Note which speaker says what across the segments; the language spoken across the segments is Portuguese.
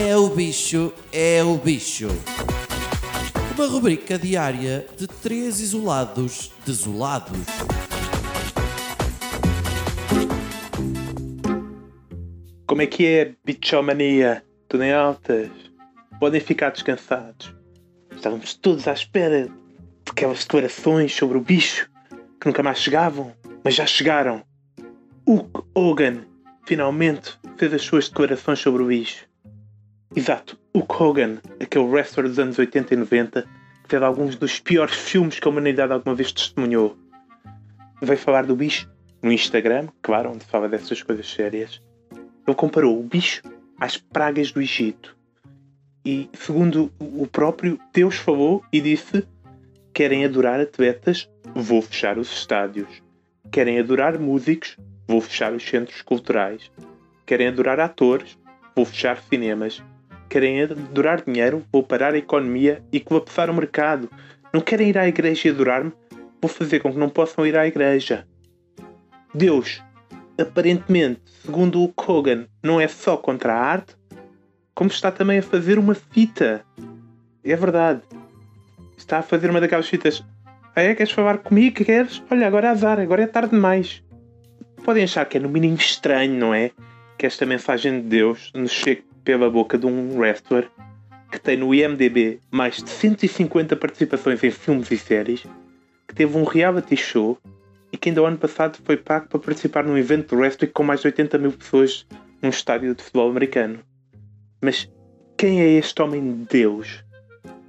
Speaker 1: É o bicho, é o bicho. Uma rubrica diária de três isolados desolados.
Speaker 2: Como é que é, bichomania? Tudo em altas? Podem ficar descansados. Estávamos todos à espera de aquelas declarações sobre o bicho que nunca mais chegavam, mas já chegaram. Hulk Hogan finalmente fez as suas declarações sobre o bicho. Exato, Hulk Hogan, aquele wrestler dos anos 80 e 90, que fez alguns dos piores filmes que a humanidade alguma vez testemunhou. Veio falar do bicho no Instagram, claro, onde fala dessas coisas sérias. Ele comparou o bicho às pragas do Egito. E, segundo o próprio, Deus falou e disse: Querem adorar atletas? Vou fechar os estádios. Querem adorar músicos? Vou fechar os centros culturais. Querem adorar atores? Vou fechar cinemas. Querem adorar dinheiro? Vou parar a economia e colapsar o mercado. Não querem ir à igreja e adorar-me? Vou fazer com que não possam ir à igreja. Deus, aparentemente, segundo o Kogan, não é só contra a arte, como está também a fazer uma fita. É verdade. Está a fazer uma daquelas fitas. Ah, é? Queres falar comigo? Queres? Olha, agora é azar, agora é tarde demais. Podem achar que é no mínimo estranho, não é? Que esta mensagem de Deus nos chegue pela boca de um wrestler que tem no IMDB mais de 150 participações em filmes e séries, que teve um reality show e que ainda o ano passado foi pago para participar num evento de wrestling com mais de 80 mil pessoas num estádio de futebol americano. Mas quem é este homem de Deus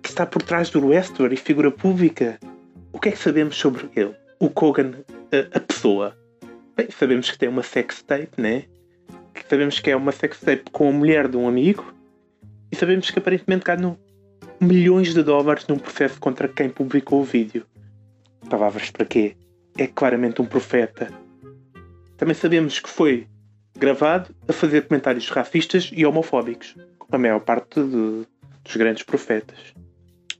Speaker 2: que está por trás do wrestler e figura pública? O que é que sabemos sobre ele? O Kogan, a, a pessoa. Bem, sabemos que tem uma sex tape, né? Que sabemos que é uma sex tape com a mulher de um amigo e sabemos que aparentemente ganham milhões de dólares num processo contra quem publicou o vídeo. Palavras para quê? É claramente um profeta. Também sabemos que foi gravado a fazer comentários racistas e homofóbicos, como a maior parte de, dos grandes profetas.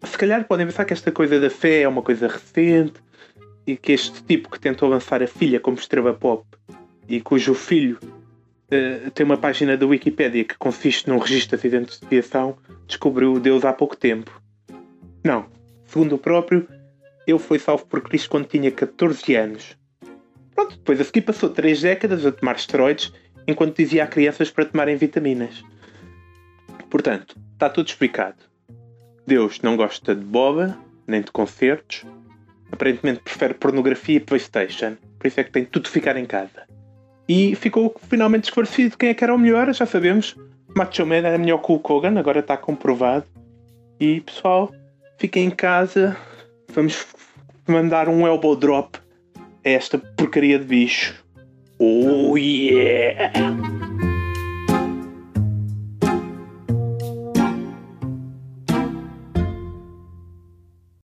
Speaker 2: Se calhar podem pensar que esta coisa da fé é uma coisa recente e que este tipo que tentou lançar a filha como estrela pop e cujo filho uh, tem uma página da Wikipédia que consiste num registro de identificação descobriu Deus há pouco tempo. Não. Segundo o próprio, ele foi salvo por Cristo quando tinha 14 anos. Pronto, depois a seguir passou 3 décadas a tomar esteroides enquanto dizia a crianças para tomarem vitaminas. Portanto, está tudo explicado. Deus não gosta de boba, nem de concertos. Aparentemente prefere pornografia e Playstation. Por isso é que tem tudo de ficar em casa. E ficou finalmente esclarecido quem é que era o melhor, já sabemos. Macho Man era melhor que o Kogan, agora está comprovado. E pessoal, fiquem em casa. Vamos mandar um elbow drop a esta porcaria de bicho. Oh yeah!